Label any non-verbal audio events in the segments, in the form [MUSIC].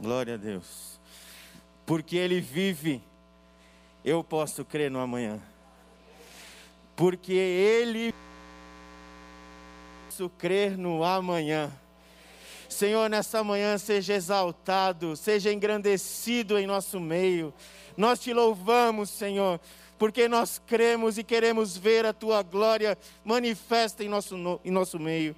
Glória a Deus. Porque Ele vive, eu posso crer no amanhã. Porque Ele posso crer no amanhã. Senhor, nessa manhã seja exaltado, seja engrandecido em nosso meio. Nós te louvamos, Senhor, porque nós cremos e queremos ver a tua glória manifesta em nosso, em nosso meio.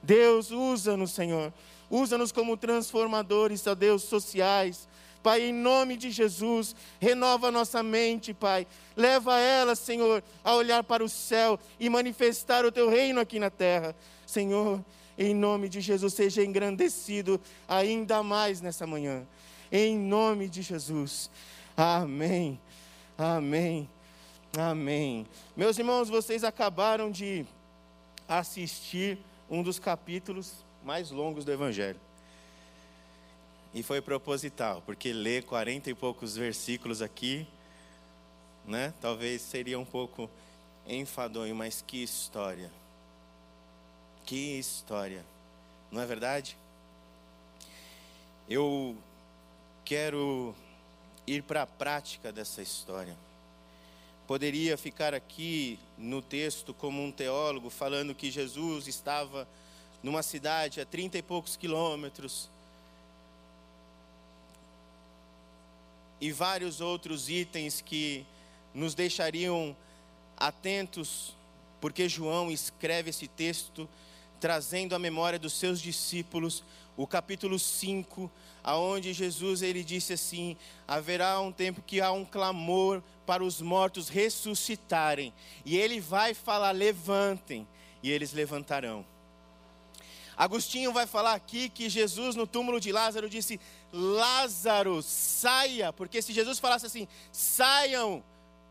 Deus, usa-nos, Senhor. Usa-nos como transformadores, ó Deus, sociais. Pai, em nome de Jesus, renova nossa mente, Pai. Leva ela, Senhor, a olhar para o céu e manifestar o teu reino aqui na terra. Senhor, em nome de Jesus, seja engrandecido ainda mais nessa manhã. Em nome de Jesus. Amém. Amém. Amém. Meus irmãos, vocês acabaram de assistir um dos capítulos mais longos do Evangelho. E foi proposital, porque ler quarenta e poucos versículos aqui, né? Talvez seria um pouco enfadonho, mas que história. Que história. Não é verdade? Eu quero ir para a prática dessa história. Poderia ficar aqui no texto como um teólogo falando que Jesus estava numa cidade a trinta e poucos quilômetros e vários outros itens que nos deixariam atentos, porque João escreve esse texto trazendo à memória dos seus discípulos o capítulo 5, aonde Jesus ele disse assim: haverá um tempo que há um clamor para os mortos ressuscitarem, e ele vai falar: levantem, e eles levantarão. Agostinho vai falar aqui que Jesus no túmulo de Lázaro disse: Lázaro, saia, porque se Jesus falasse assim, saiam,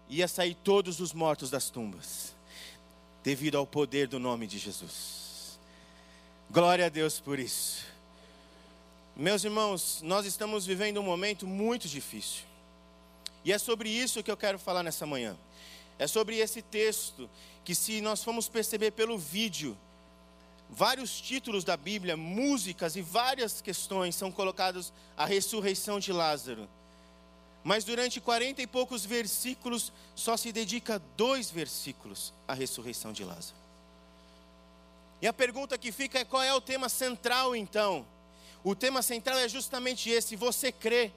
ia sair todos os mortos das tumbas, devido ao poder do nome de Jesus. Glória a Deus por isso. Meus irmãos, nós estamos vivendo um momento muito difícil. E é sobre isso que eu quero falar nessa manhã. É sobre esse texto que, se nós formos perceber pelo vídeo, vários títulos da Bíblia, músicas e várias questões são colocados a ressurreição de Lázaro. Mas durante quarenta e poucos versículos, só se dedica dois versículos à ressurreição de Lázaro. E a pergunta que fica é: qual é o tema central então? O tema central é justamente esse: você crê?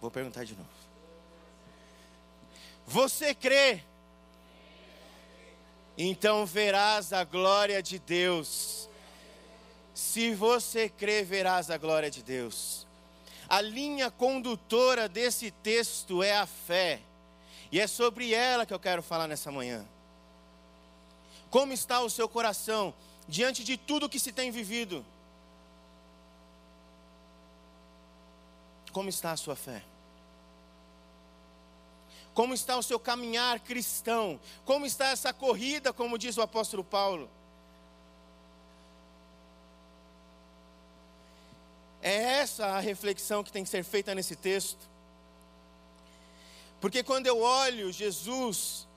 Vou perguntar de novo. Você crê? Então verás a glória de Deus. Se você crê, verás a glória de Deus. A linha condutora desse texto é a fé. E é sobre ela que eu quero falar nessa manhã. Como está o seu coração? diante de tudo que se tem vivido. Como está a sua fé? Como está o seu caminhar cristão? Como está essa corrida, como diz o apóstolo Paulo? É essa a reflexão que tem que ser feita nesse texto. Porque quando eu olho Jesus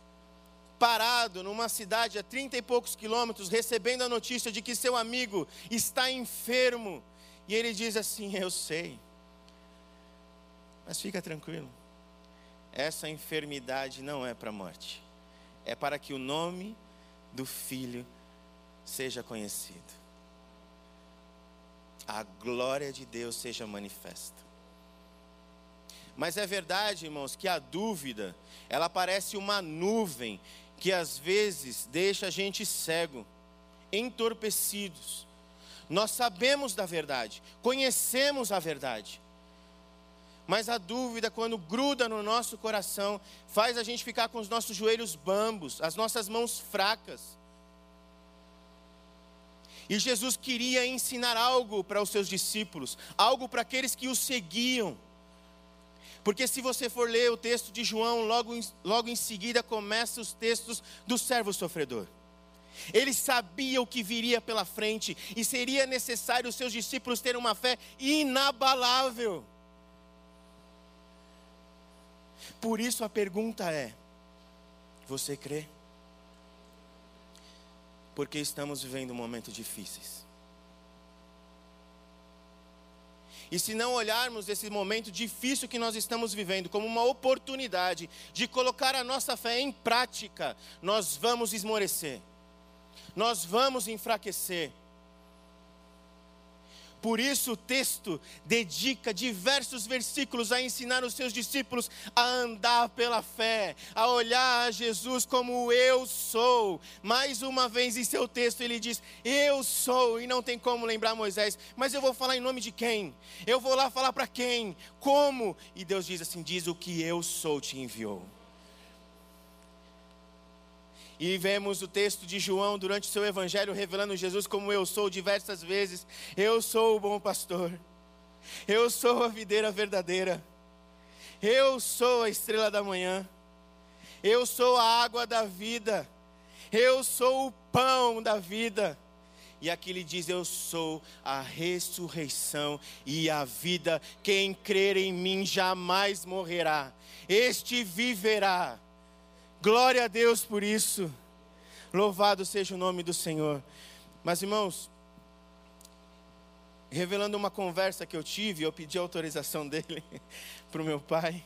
parado numa cidade a trinta e poucos quilômetros, recebendo a notícia de que seu amigo está enfermo. E ele diz assim: Eu sei, mas fica tranquilo, essa enfermidade não é para a morte, é para que o nome do filho seja conhecido, a glória de Deus seja manifesta. Mas é verdade, irmãos, que a dúvida, ela parece uma nuvem que às vezes deixa a gente cego, entorpecidos. Nós sabemos da verdade, conhecemos a verdade. Mas a dúvida, quando gruda no nosso coração, faz a gente ficar com os nossos joelhos bambos, as nossas mãos fracas. E Jesus queria ensinar algo para os seus discípulos, algo para aqueles que o seguiam. Porque se você for ler o texto de João, logo em, logo em seguida começa os textos do servo sofredor. Ele sabia o que viria pela frente e seria necessário os seus discípulos terem uma fé inabalável. Por isso a pergunta é: você crê? Porque estamos vivendo momentos difíceis. E se não olharmos esse momento difícil que nós estamos vivendo como uma oportunidade de colocar a nossa fé em prática, nós vamos esmorecer, nós vamos enfraquecer. Por isso o texto dedica diversos versículos a ensinar os seus discípulos a andar pela fé, a olhar a Jesus como eu sou. Mais uma vez em seu texto ele diz: Eu sou, e não tem como lembrar Moisés, mas eu vou falar em nome de quem? Eu vou lá falar para quem? Como? E Deus diz assim: Diz o que eu sou te enviou. E vemos o texto de João durante o seu evangelho revelando Jesus como eu sou diversas vezes. Eu sou o bom pastor. Eu sou a videira verdadeira. Eu sou a estrela da manhã. Eu sou a água da vida. Eu sou o pão da vida. E aqui ele diz: Eu sou a ressurreição e a vida. Quem crer em mim jamais morrerá, este viverá. Glória a Deus por isso. Louvado seja o nome do Senhor. Mas irmãos, revelando uma conversa que eu tive, eu pedi autorização [LAUGHS] dele para o meu pai.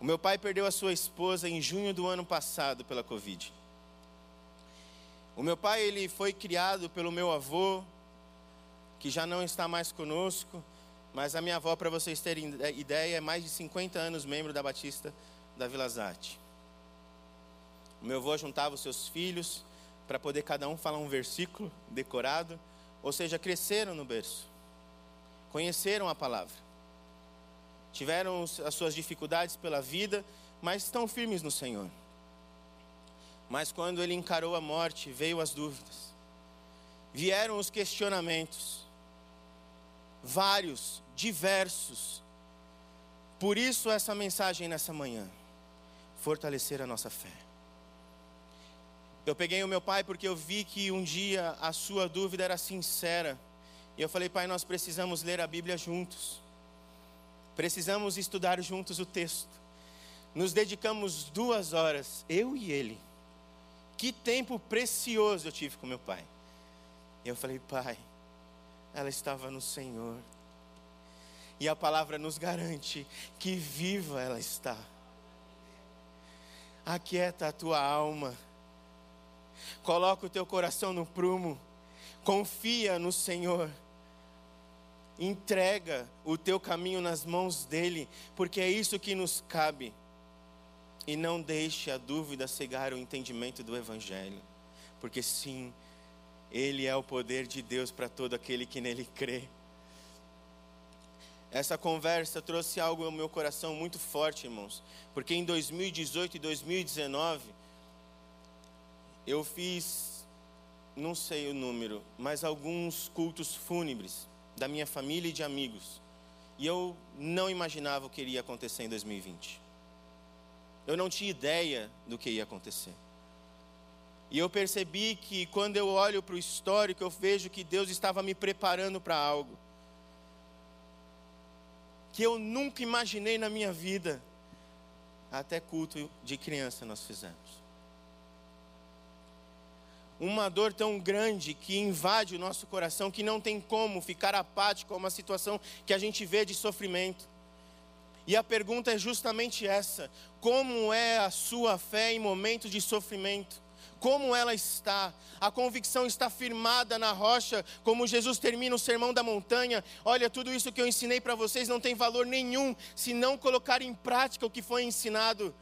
O meu pai perdeu a sua esposa em junho do ano passado pela Covid. O meu pai ele foi criado pelo meu avô, que já não está mais conosco, mas a minha avó, para vocês terem ideia, é mais de 50 anos membro da Batista da Vila Zate. O meu avô juntava os seus filhos para poder cada um falar um versículo decorado, ou seja, cresceram no berço, conheceram a palavra, tiveram as suas dificuldades pela vida, mas estão firmes no Senhor. Mas quando ele encarou a morte, veio as dúvidas, vieram os questionamentos, vários, diversos. Por isso, essa mensagem nessa manhã: fortalecer a nossa fé. Eu peguei o meu pai porque eu vi que um dia a sua dúvida era sincera. E eu falei, pai, nós precisamos ler a Bíblia juntos. Precisamos estudar juntos o texto. Nos dedicamos duas horas, eu e ele. Que tempo precioso eu tive com meu pai. E eu falei, pai, ela estava no Senhor. E a palavra nos garante que viva ela está. Aquieta a tua alma Coloca o teu coração no prumo. Confia no Senhor. Entrega o teu caminho nas mãos dele, porque é isso que nos cabe. E não deixe a dúvida cegar o entendimento do evangelho, porque sim, ele é o poder de Deus para todo aquele que nele crê. Essa conversa trouxe algo ao meu coração muito forte, irmãos, porque em 2018 e 2019 eu fiz, não sei o número, mas alguns cultos fúnebres da minha família e de amigos. E eu não imaginava o que iria acontecer em 2020. Eu não tinha ideia do que ia acontecer. E eu percebi que quando eu olho para o histórico, eu vejo que Deus estava me preparando para algo que eu nunca imaginei na minha vida. Até culto de criança nós fizemos uma dor tão grande que invade o nosso coração que não tem como ficar apático a uma situação que a gente vê de sofrimento. E a pergunta é justamente essa: como é a sua fé em momentos de sofrimento? Como ela está? A convicção está firmada na rocha, como Jesus termina o sermão da montanha. Olha, tudo isso que eu ensinei para vocês não tem valor nenhum se não colocar em prática o que foi ensinado.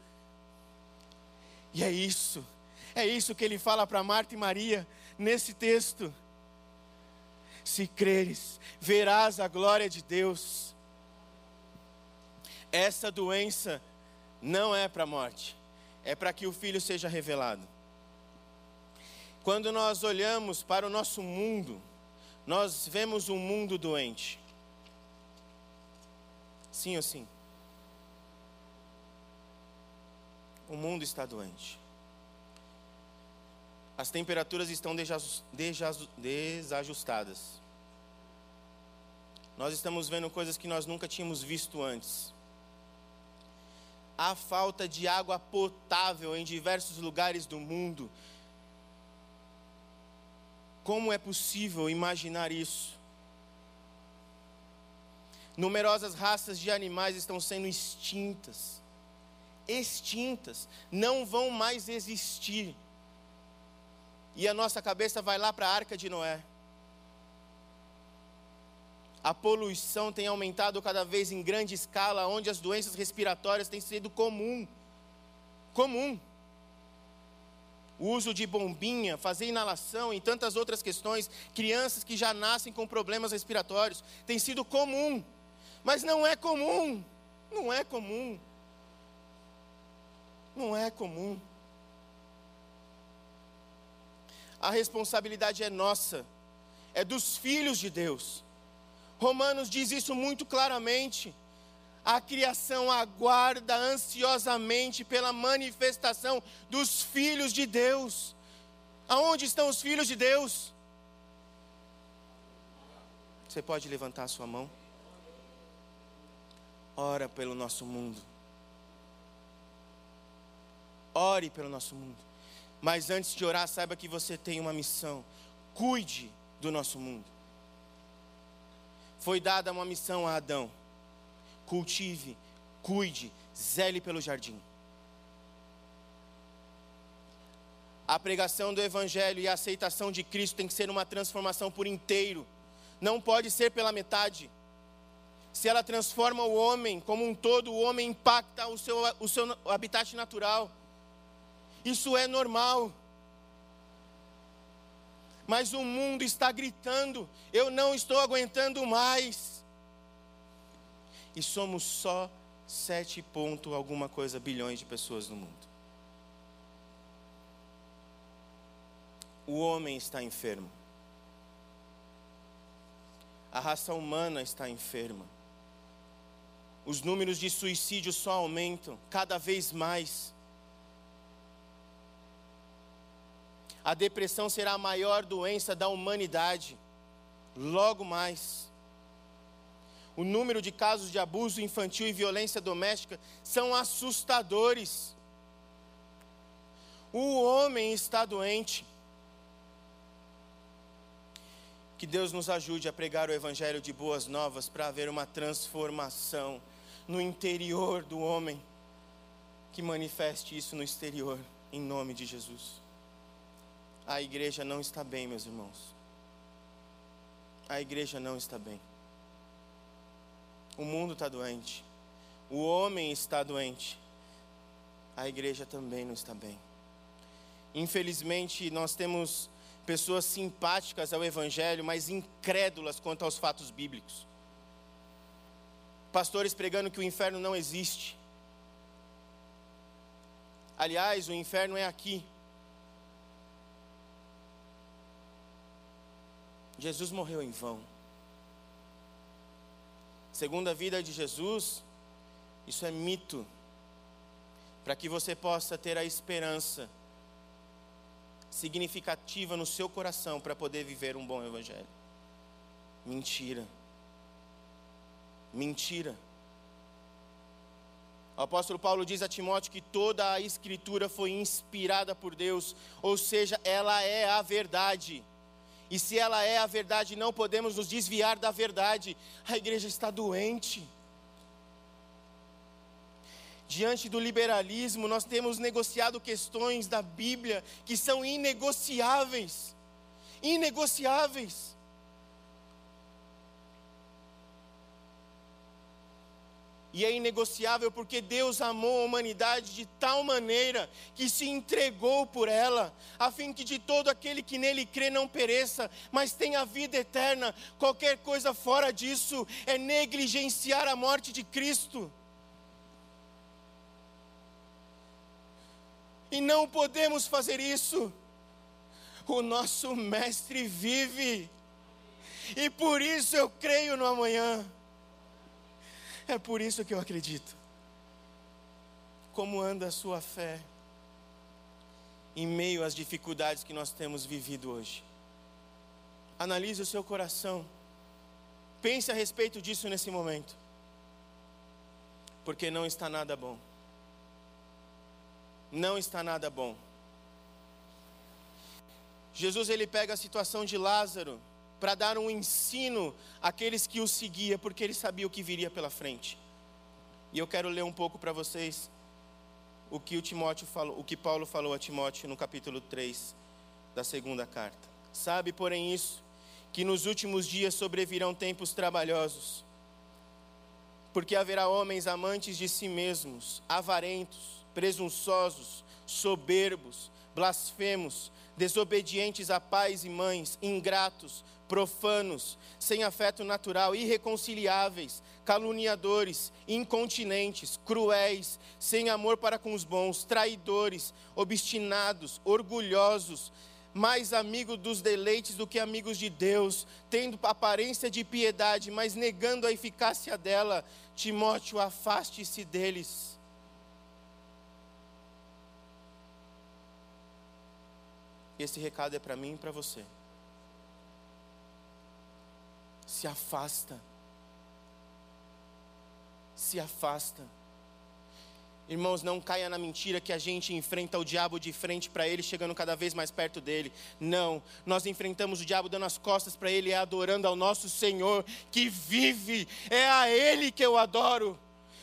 E é isso é isso que ele fala para Marta e Maria nesse texto. Se creres, verás a glória de Deus. Essa doença não é para a morte, é para que o filho seja revelado. Quando nós olhamos para o nosso mundo, nós vemos um mundo doente. Sim ou sim? O mundo está as temperaturas estão desajustadas. Nós estamos vendo coisas que nós nunca tínhamos visto antes. Há falta de água potável em diversos lugares do mundo. Como é possível imaginar isso? Numerosas raças de animais estão sendo extintas. Extintas. Não vão mais existir. E a nossa cabeça vai lá para a arca de Noé. A poluição tem aumentado cada vez em grande escala, onde as doenças respiratórias têm sido comum. Comum. O uso de bombinha, fazer inalação e tantas outras questões, crianças que já nascem com problemas respiratórios, tem sido comum. Mas não é comum. Não é comum. Não é comum. A responsabilidade é nossa, é dos filhos de Deus Romanos diz isso muito claramente. A criação aguarda ansiosamente pela manifestação dos filhos de Deus. Aonde estão os filhos de Deus? Você pode levantar a sua mão? Ora pelo nosso mundo. Ore pelo nosso mundo. Mas antes de orar, saiba que você tem uma missão. Cuide do nosso mundo foi dada uma missão a Adão: cultive, cuide, zele pelo jardim. A pregação do Evangelho e a aceitação de Cristo tem que ser uma transformação por inteiro, não pode ser pela metade. Se ela transforma o homem como um todo, o homem impacta o seu, o seu habitat natural. Isso é normal mas o mundo está gritando: eu não estou aguentando mais. E somos só sete ponto alguma coisa bilhões de pessoas no mundo. O homem está enfermo. A raça humana está enferma. Os números de suicídio só aumentam cada vez mais. A depressão será a maior doença da humanidade. Logo mais. O número de casos de abuso infantil e violência doméstica são assustadores. O homem está doente. Que Deus nos ajude a pregar o Evangelho de boas novas para haver uma transformação no interior do homem, que manifeste isso no exterior, em nome de Jesus. A igreja não está bem, meus irmãos. A igreja não está bem. O mundo está doente. O homem está doente. A igreja também não está bem. Infelizmente, nós temos pessoas simpáticas ao Evangelho, mas incrédulas quanto aos fatos bíblicos. Pastores pregando que o inferno não existe. Aliás, o inferno é aqui. Jesus morreu em vão. Segundo a vida de Jesus, isso é mito, para que você possa ter a esperança significativa no seu coração para poder viver um bom evangelho. Mentira. Mentira. O apóstolo Paulo diz a Timóteo que toda a escritura foi inspirada por Deus, ou seja, ela é a verdade. E se ela é a verdade, não podemos nos desviar da verdade. A igreja está doente. Diante do liberalismo, nós temos negociado questões da Bíblia que são inegociáveis. Inegociáveis. E é inegociável porque Deus amou a humanidade de tal maneira que se entregou por ela, a fim que de todo aquele que nele crê não pereça, mas tenha vida eterna. Qualquer coisa fora disso é negligenciar a morte de Cristo. E não podemos fazer isso. O nosso Mestre vive, e por isso eu creio no amanhã. É por isso que eu acredito. Como anda a sua fé em meio às dificuldades que nós temos vivido hoje? Analise o seu coração. Pense a respeito disso nesse momento. Porque não está nada bom. Não está nada bom. Jesus ele pega a situação de Lázaro para dar um ensino àqueles que o seguia, porque ele sabia o que viria pela frente. E eu quero ler um pouco para vocês o que o Timóteo falou, o que Paulo falou a Timóteo no capítulo 3 da segunda carta. Sabe, porém, isso, que nos últimos dias sobrevirão tempos trabalhosos, porque haverá homens amantes de si mesmos, avarentos, presunçosos, soberbos, blasfemos, desobedientes a pais e mães, ingratos, profanos, sem afeto natural, irreconciliáveis, caluniadores, incontinentes, cruéis, sem amor para com os bons, traidores, obstinados, orgulhosos, mais amigos dos deleites do que amigos de Deus, tendo aparência de piedade, mas negando a eficácia dela. Timóteo, afaste-se deles. Esse recado é para mim e para você. Se afasta. Se afasta. Irmãos, não caia na mentira que a gente enfrenta o diabo de frente para ele, chegando cada vez mais perto dele. Não, nós enfrentamos o diabo dando as costas para ele e adorando ao nosso Senhor que vive. É a ele que eu adoro.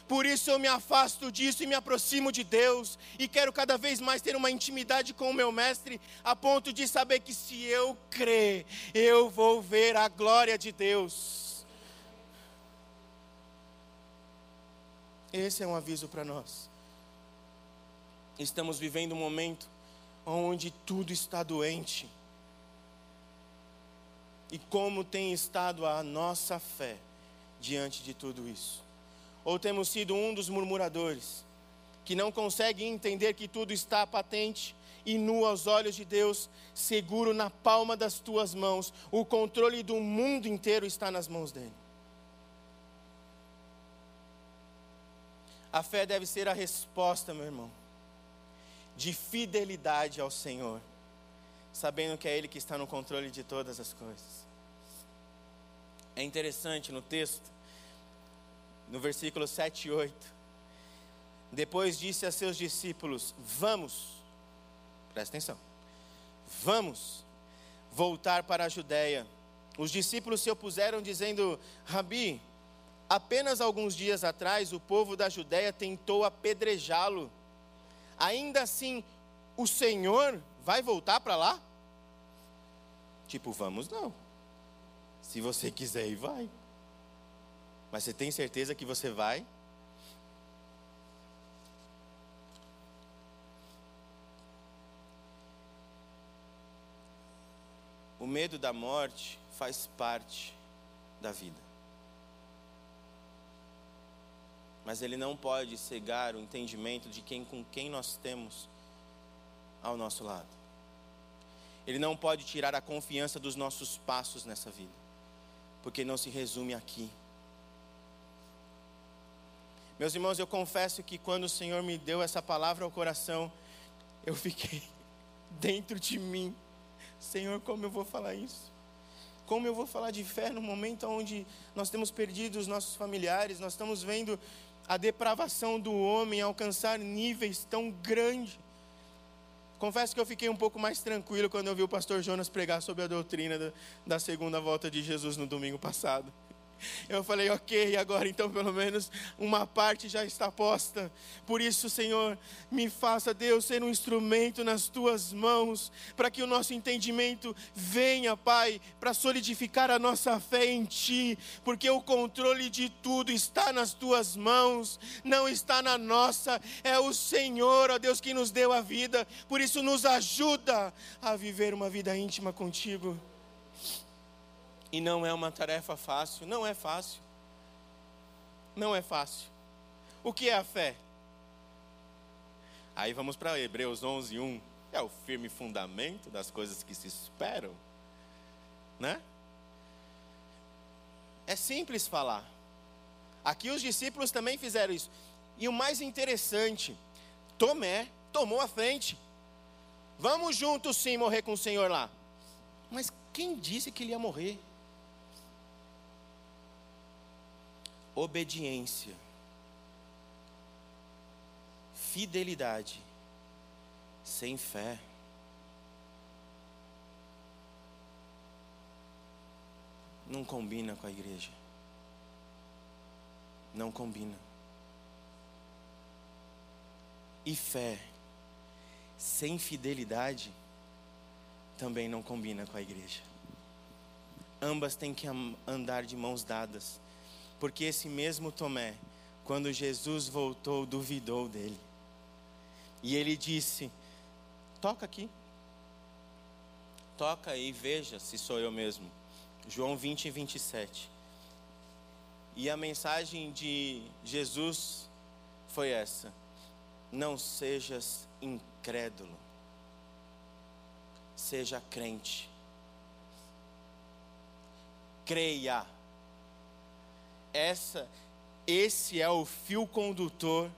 Por isso eu me afasto disso e me aproximo de Deus. E quero cada vez mais ter uma intimidade com o meu Mestre, a ponto de saber que se eu crer, eu vou ver a glória de Deus. Esse é um aviso para nós. Estamos vivendo um momento onde tudo está doente. E como tem estado a nossa fé diante de tudo isso? Ou temos sido um dos murmuradores, que não consegue entender que tudo está patente e nu aos olhos de Deus, seguro na palma das tuas mãos, o controle do mundo inteiro está nas mãos dele. A fé deve ser a resposta, meu irmão, de fidelidade ao Senhor, sabendo que é Ele que está no controle de todas as coisas. É interessante no texto no versículo 7 e 8. Depois disse a seus discípulos: Vamos, presta atenção, vamos voltar para a Judéia. Os discípulos se opuseram, dizendo: Rabi, apenas alguns dias atrás o povo da Judéia tentou apedrejá-lo. Ainda assim, o Senhor vai voltar para lá? Tipo, vamos não. Se você quiser vai. Mas você tem certeza que você vai? O medo da morte faz parte da vida. Mas ele não pode cegar o entendimento de quem com quem nós temos ao nosso lado. Ele não pode tirar a confiança dos nossos passos nessa vida, porque não se resume aqui. Meus irmãos, eu confesso que quando o Senhor me deu essa palavra ao coração, eu fiquei [LAUGHS] dentro de mim. Senhor, como eu vou falar isso? Como eu vou falar de fé no momento onde nós temos perdido os nossos familiares, nós estamos vendo a depravação do homem alcançar níveis tão grandes. Confesso que eu fiquei um pouco mais tranquilo quando eu vi o pastor Jonas pregar sobre a doutrina da, da segunda volta de Jesus no domingo passado. Eu falei, ok, agora então pelo menos uma parte já está posta. Por isso, Senhor, me faça, Deus, ser um instrumento nas tuas mãos, para que o nosso entendimento venha, Pai, para solidificar a nossa fé em Ti, porque o controle de tudo está nas tuas mãos, não está na nossa, é o Senhor, ó Deus, que nos deu a vida, por isso nos ajuda a viver uma vida íntima contigo. E não é uma tarefa fácil, não é fácil. Não é fácil. O que é a fé? Aí vamos para Hebreus 11, 1. É o firme fundamento das coisas que se esperam. Né? É simples falar. Aqui os discípulos também fizeram isso. E o mais interessante, Tomé tomou a frente. Vamos juntos sim morrer com o Senhor lá. Mas quem disse que ele ia morrer? Obediência, fidelidade, sem fé. não combina com a igreja. Não combina. E fé sem fidelidade também não combina com a igreja. Ambas têm que andar de mãos dadas, porque esse mesmo Tomé, quando Jesus voltou, duvidou dele. E ele disse: Toca aqui. Toca e veja se sou eu mesmo. João 20 e 27. E a mensagem de Jesus foi essa: Não sejas incrédulo, seja crente. Creia. Essa, esse é o fio condutor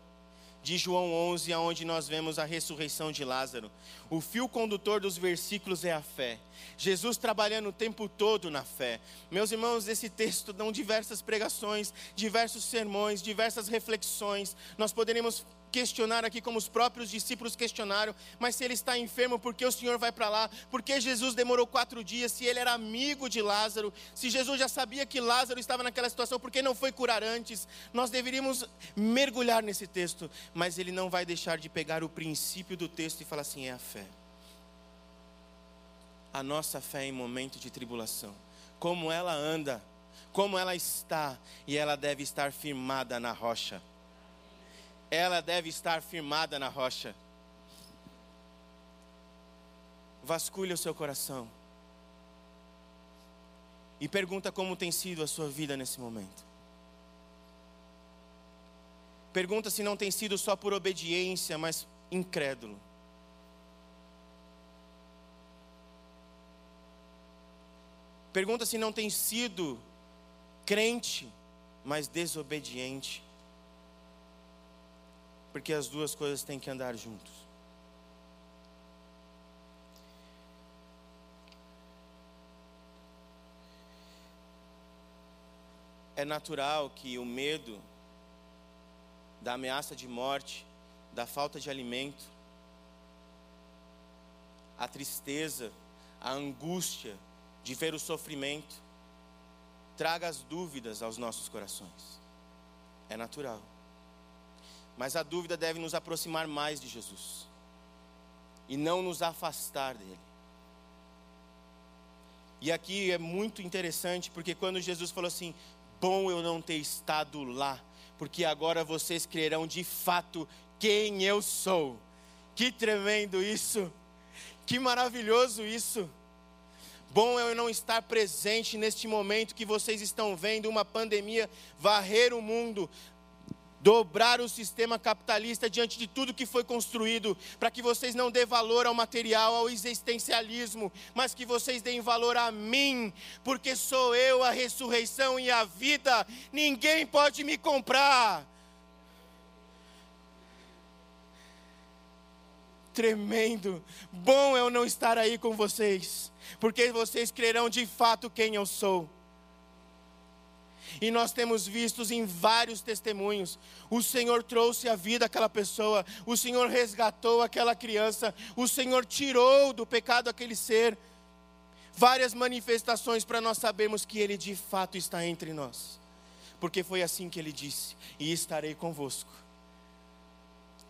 de João 11, aonde nós vemos a ressurreição de Lázaro. O fio condutor dos versículos é a fé. Jesus trabalhando o tempo todo na fé. Meus irmãos, esse texto dão diversas pregações, diversos sermões, diversas reflexões. Nós poderíamos questionar aqui como os próprios discípulos questionaram, mas se ele está enfermo, por que o Senhor vai para lá? Por que Jesus demorou quatro dias? Se ele era amigo de Lázaro, se Jesus já sabia que Lázaro estava naquela situação, por que não foi curar antes? Nós deveríamos mergulhar nesse texto, mas ele não vai deixar de pegar o princípio do texto e falar assim: é a fé. A nossa fé em momento de tribulação, como ela anda, como ela está, e ela deve estar firmada na rocha ela deve estar firmada na rocha. Vasculhe o seu coração. E pergunta como tem sido a sua vida nesse momento. Pergunta se não tem sido só por obediência, mas incrédulo. Pergunta se não tem sido crente, mas desobediente porque as duas coisas têm que andar juntos. É natural que o medo da ameaça de morte, da falta de alimento, a tristeza, a angústia de ver o sofrimento, traga as dúvidas aos nossos corações. É natural. Mas a dúvida deve nos aproximar mais de Jesus e não nos afastar dele. E aqui é muito interessante, porque quando Jesus falou assim: Bom eu não ter estado lá, porque agora vocês crerão de fato quem eu sou. Que tremendo isso! Que maravilhoso isso! Bom eu não estar presente neste momento que vocês estão vendo uma pandemia varrer o mundo, dobrar o sistema capitalista diante de tudo que foi construído, para que vocês não dêem valor ao material, ao existencialismo, mas que vocês deem valor a mim, porque sou eu a ressurreição e a vida, ninguém pode me comprar. Tremendo, bom eu não estar aí com vocês, porque vocês crerão de fato quem eu sou. E nós temos visto em vários testemunhos: o Senhor trouxe a vida àquela pessoa, o Senhor resgatou aquela criança, o Senhor tirou do pecado aquele ser. Várias manifestações para nós sabermos que Ele de fato está entre nós, porque foi assim que Ele disse: E estarei convosco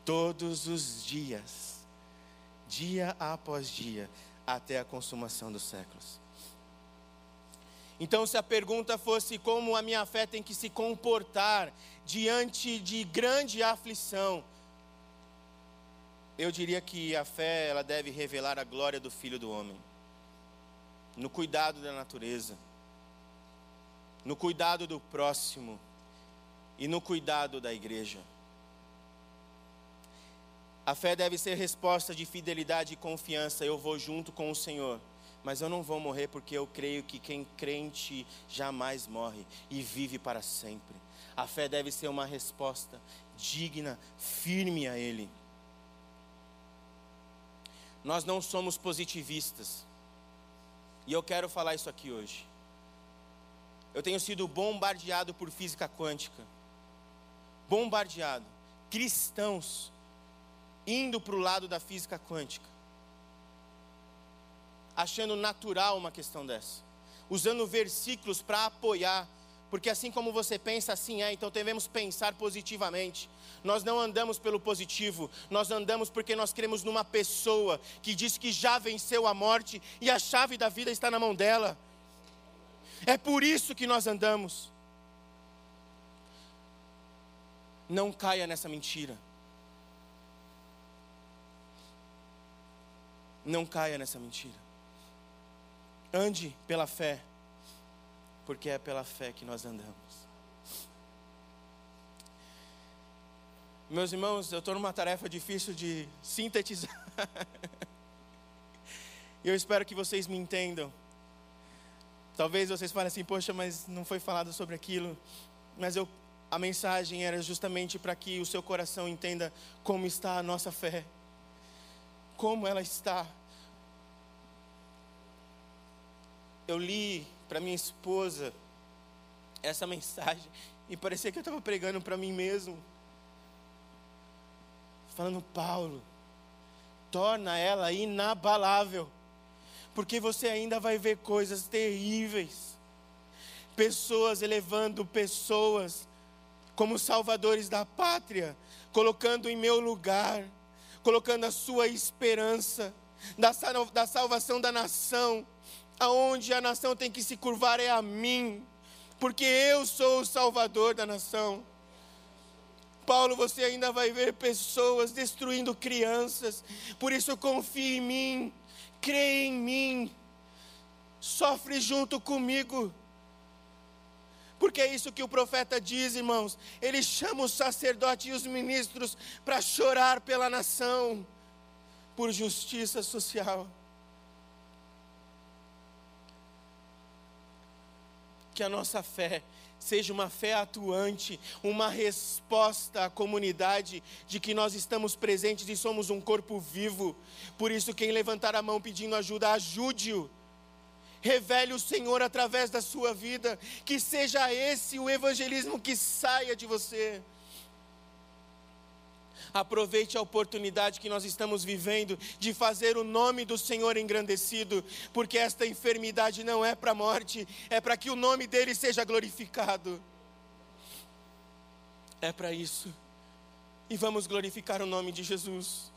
todos os dias, dia após dia, até a consumação dos séculos. Então, se a pergunta fosse como a minha fé tem que se comportar diante de grande aflição, eu diria que a fé ela deve revelar a glória do Filho do Homem, no cuidado da natureza, no cuidado do próximo e no cuidado da igreja. A fé deve ser resposta de fidelidade e confiança. Eu vou junto com o Senhor mas eu não vou morrer porque eu creio que quem crente jamais morre e vive para sempre. A fé deve ser uma resposta digna, firme a Ele. Nós não somos positivistas, e eu quero falar isso aqui hoje. Eu tenho sido bombardeado por física quântica, bombardeado, cristãos indo para o lado da física quântica achando natural uma questão dessa. usando versículos para apoiar, porque assim como você pensa, assim é, então devemos pensar positivamente. Nós não andamos pelo positivo, nós andamos porque nós cremos numa pessoa que diz que já venceu a morte e a chave da vida está na mão dela. É por isso que nós andamos. Não caia nessa mentira. Não caia nessa mentira. Ande pela fé, porque é pela fé que nós andamos. Meus irmãos, eu estou numa tarefa difícil de sintetizar. [LAUGHS] Eu espero que vocês me entendam. Talvez vocês falem assim, poxa, mas não foi falado sobre aquilo. Mas eu, a mensagem era justamente para que o seu coração entenda como está a nossa fé. Como ela está. Eu li para minha esposa essa mensagem e parecia que eu estava pregando para mim mesmo falando, Paulo, torna ela inabalável, porque você ainda vai ver coisas terríveis, pessoas elevando pessoas como salvadores da pátria, colocando em meu lugar, colocando a sua esperança da, da salvação da nação, aonde a nação tem que se curvar é a mim, porque eu sou o salvador da nação. Paulo, você ainda vai ver pessoas destruindo crianças. Por isso confie em mim, crê em mim, sofre junto comigo. Porque é isso que o profeta diz, irmãos. Ele chama o sacerdote e os ministros para chorar pela nação, por justiça social. Que a nossa fé seja uma fé atuante, uma resposta à comunidade de que nós estamos presentes e somos um corpo vivo. Por isso, quem levantar a mão pedindo ajuda, ajude-o. Revele o Senhor através da sua vida, que seja esse o evangelismo que saia de você. Aproveite a oportunidade que nós estamos vivendo de fazer o nome do Senhor engrandecido, porque esta enfermidade não é para a morte, é para que o nome dele seja glorificado. É para isso. E vamos glorificar o nome de Jesus.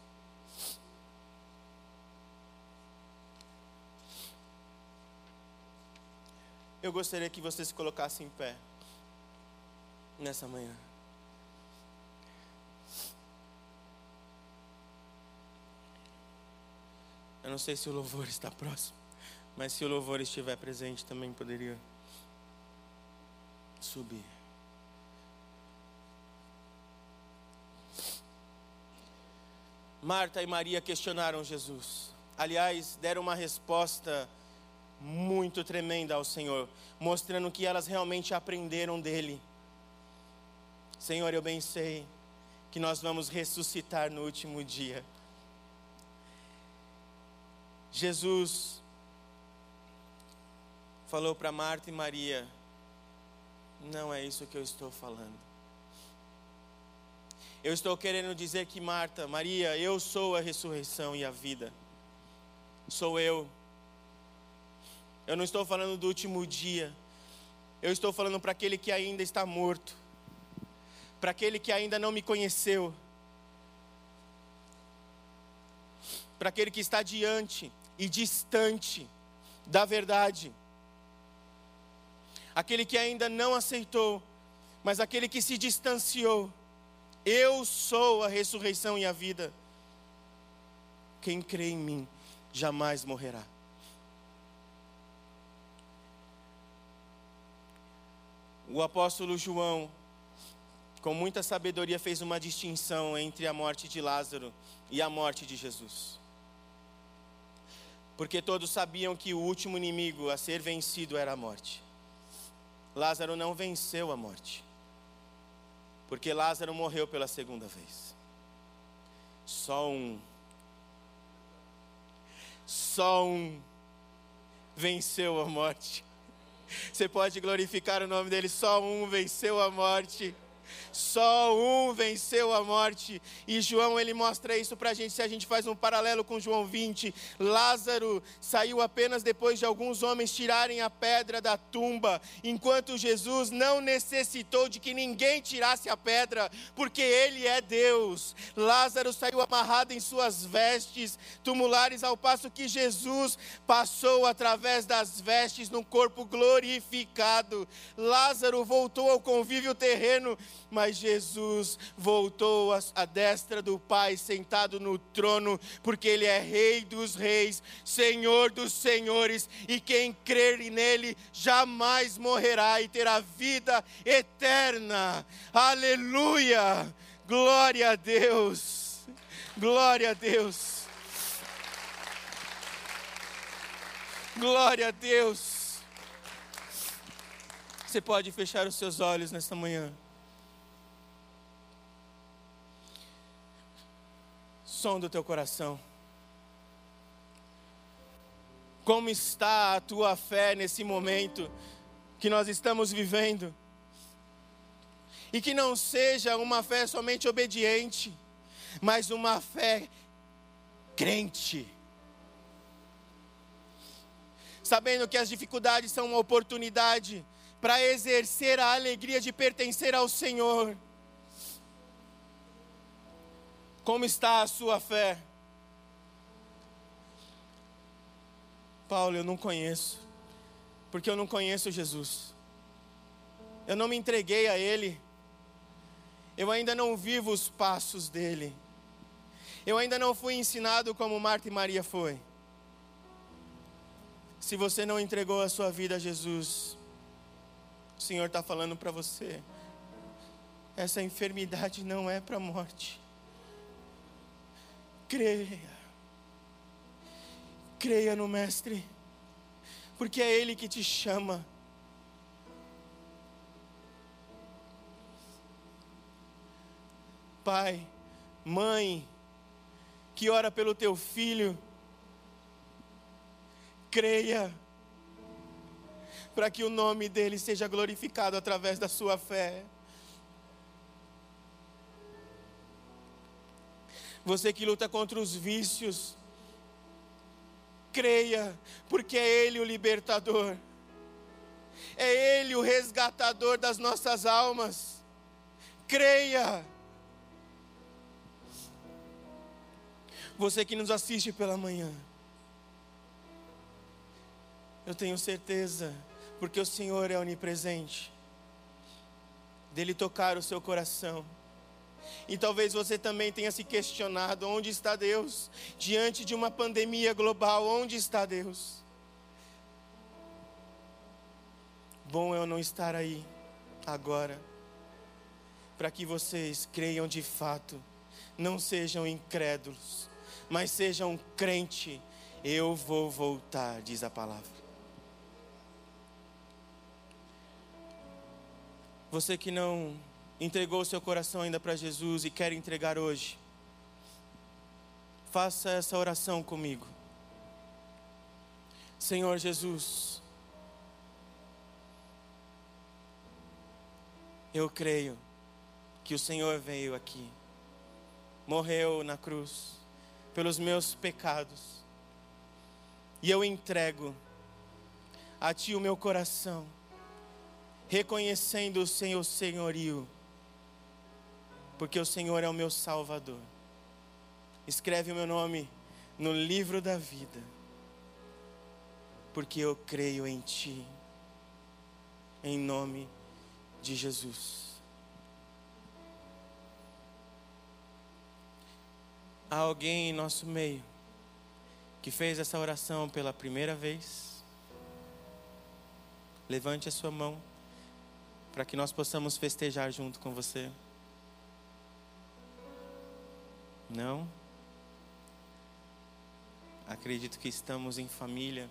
Eu gostaria que você se colocasse em pé nessa manhã. Eu não sei se o louvor está próximo, mas se o louvor estiver presente também poderia subir. Marta e Maria questionaram Jesus. Aliás, deram uma resposta muito tremenda ao Senhor, mostrando que elas realmente aprenderam dele. Senhor, eu bem sei que nós vamos ressuscitar no último dia. Jesus falou para Marta e Maria: Não é isso que eu estou falando. Eu estou querendo dizer que Marta, Maria, eu sou a ressurreição e a vida. Sou eu. Eu não estou falando do último dia. Eu estou falando para aquele que ainda está morto. Para aquele que ainda não me conheceu. Para aquele que está diante e distante da verdade. Aquele que ainda não aceitou, mas aquele que se distanciou. Eu sou a ressurreição e a vida. Quem crê em mim jamais morrerá. O apóstolo João, com muita sabedoria, fez uma distinção entre a morte de Lázaro e a morte de Jesus porque todos sabiam que o último inimigo a ser vencido era a morte. Lázaro não venceu a morte, porque Lázaro morreu pela segunda vez. Só um, só um venceu a morte. Você pode glorificar o nome dele, só um venceu a morte. Só um venceu a morte. E João ele mostra isso para a gente. Se a gente faz um paralelo com João 20, Lázaro saiu apenas depois de alguns homens tirarem a pedra da tumba, enquanto Jesus não necessitou de que ninguém tirasse a pedra, porque ele é Deus. Lázaro saiu amarrado em suas vestes tumulares, ao passo que Jesus passou através das vestes no corpo glorificado. Lázaro voltou ao convívio terreno, mas Jesus voltou à destra do Pai, sentado no trono, porque Ele é Rei dos Reis, Senhor dos Senhores, e quem crer nele jamais morrerá e terá vida eterna. Aleluia! Glória a Deus! Glória a Deus! Glória a Deus! Você pode fechar os seus olhos nesta manhã. Som do teu coração. Como está a tua fé nesse momento que nós estamos vivendo? E que não seja uma fé somente obediente, mas uma fé crente. Sabendo que as dificuldades são uma oportunidade para exercer a alegria de pertencer ao Senhor como está a sua fé? Paulo, eu não conheço, porque eu não conheço Jesus. Eu não me entreguei a Ele. Eu ainda não vivo os passos dele. Eu ainda não fui ensinado como Marta e Maria foi. Se você não entregou a sua vida a Jesus, o Senhor está falando para você: essa enfermidade não é para a morte. Creia. Creia no Mestre, porque é Ele que te chama. Pai, mãe, que ora pelo teu filho, creia, para que o nome dele seja glorificado através da sua fé. Você que luta contra os vícios, creia, porque é Ele o libertador, é Ele o resgatador das nossas almas. Creia. Você que nos assiste pela manhã, eu tenho certeza, porque o Senhor é onipresente, dele tocar o seu coração e talvez você também tenha se questionado: onde está Deus? Diante de uma pandemia global, onde está Deus? Bom eu não estar aí agora, para que vocês creiam de fato, não sejam incrédulos, mas sejam crente. Eu vou voltar, diz a palavra. Você que não entregou seu coração ainda para Jesus e quer entregar hoje, faça essa oração comigo. Senhor Jesus, eu creio que o Senhor veio aqui, morreu na cruz pelos meus pecados, e eu entrego a Ti o meu coração, reconhecendo o Senhor senhorio porque o Senhor é o meu Salvador. Escreve o meu nome no livro da vida, porque eu creio em Ti, em nome de Jesus. Há alguém em nosso meio que fez essa oração pela primeira vez? Levante a sua mão para que nós possamos festejar junto com você. Não? Acredito que estamos em família.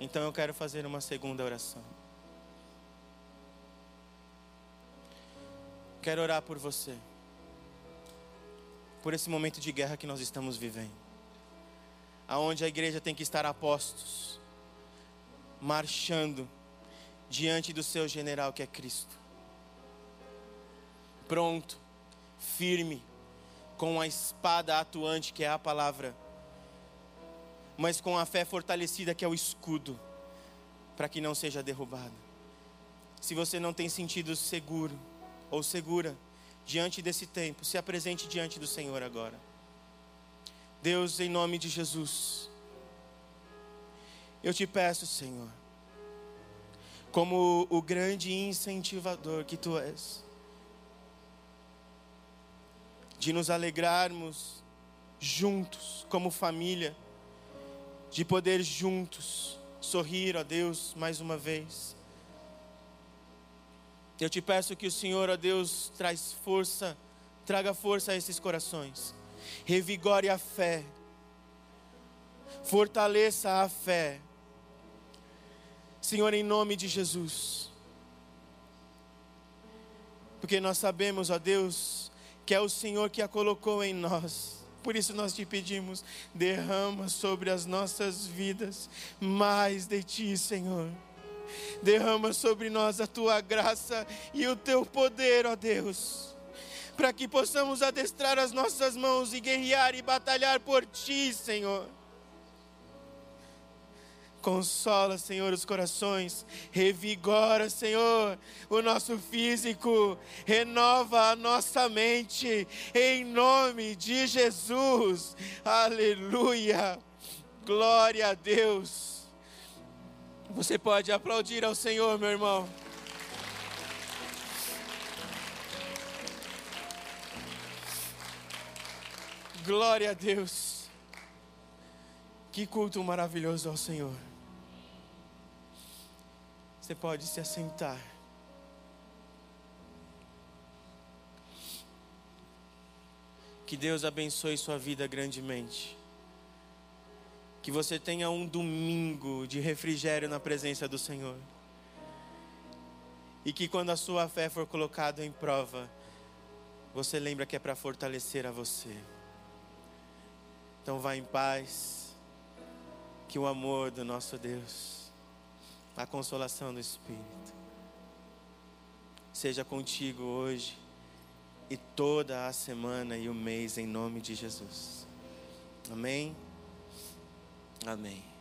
Então eu quero fazer uma segunda oração. Quero orar por você. Por esse momento de guerra que nós estamos vivendo. Aonde a igreja tem que estar a postos, marchando diante do seu general que é Cristo. pronto, firme, com a espada atuante que é a palavra, mas com a fé fortalecida que é o escudo, para que não seja derrubado. Se você não tem sentido seguro ou segura diante desse tempo, se apresente diante do Senhor agora. Deus, em nome de Jesus, eu te peço, Senhor, como o grande incentivador que tu és, de nos alegrarmos juntos, como família, de poder juntos sorrir, ó Deus, mais uma vez. Eu te peço que o Senhor, ó Deus, traz força, traga força a esses corações, revigore a fé, fortaleça a fé. Senhor, em nome de Jesus. Porque nós sabemos, ó Deus, que é o Senhor que a colocou em nós. Por isso nós te pedimos, derrama sobre as nossas vidas mais de ti, Senhor. Derrama sobre nós a tua graça e o teu poder, ó Deus, para que possamos adestrar as nossas mãos e guerrear e batalhar por ti, Senhor. Consola, Senhor, os corações. Revigora, Senhor, o nosso físico. Renova a nossa mente. Em nome de Jesus. Aleluia. Glória a Deus. Você pode aplaudir ao Senhor, meu irmão. Glória a Deus. Que culto maravilhoso ao Senhor. Você pode se assentar. Que Deus abençoe sua vida grandemente. Que você tenha um domingo de refrigério na presença do Senhor. E que quando a sua fé for colocada em prova, você lembra que é para fortalecer a você. Então vá em paz. Que o amor do nosso Deus a consolação do Espírito. Seja contigo hoje e toda a semana e o mês, em nome de Jesus. Amém? Amém.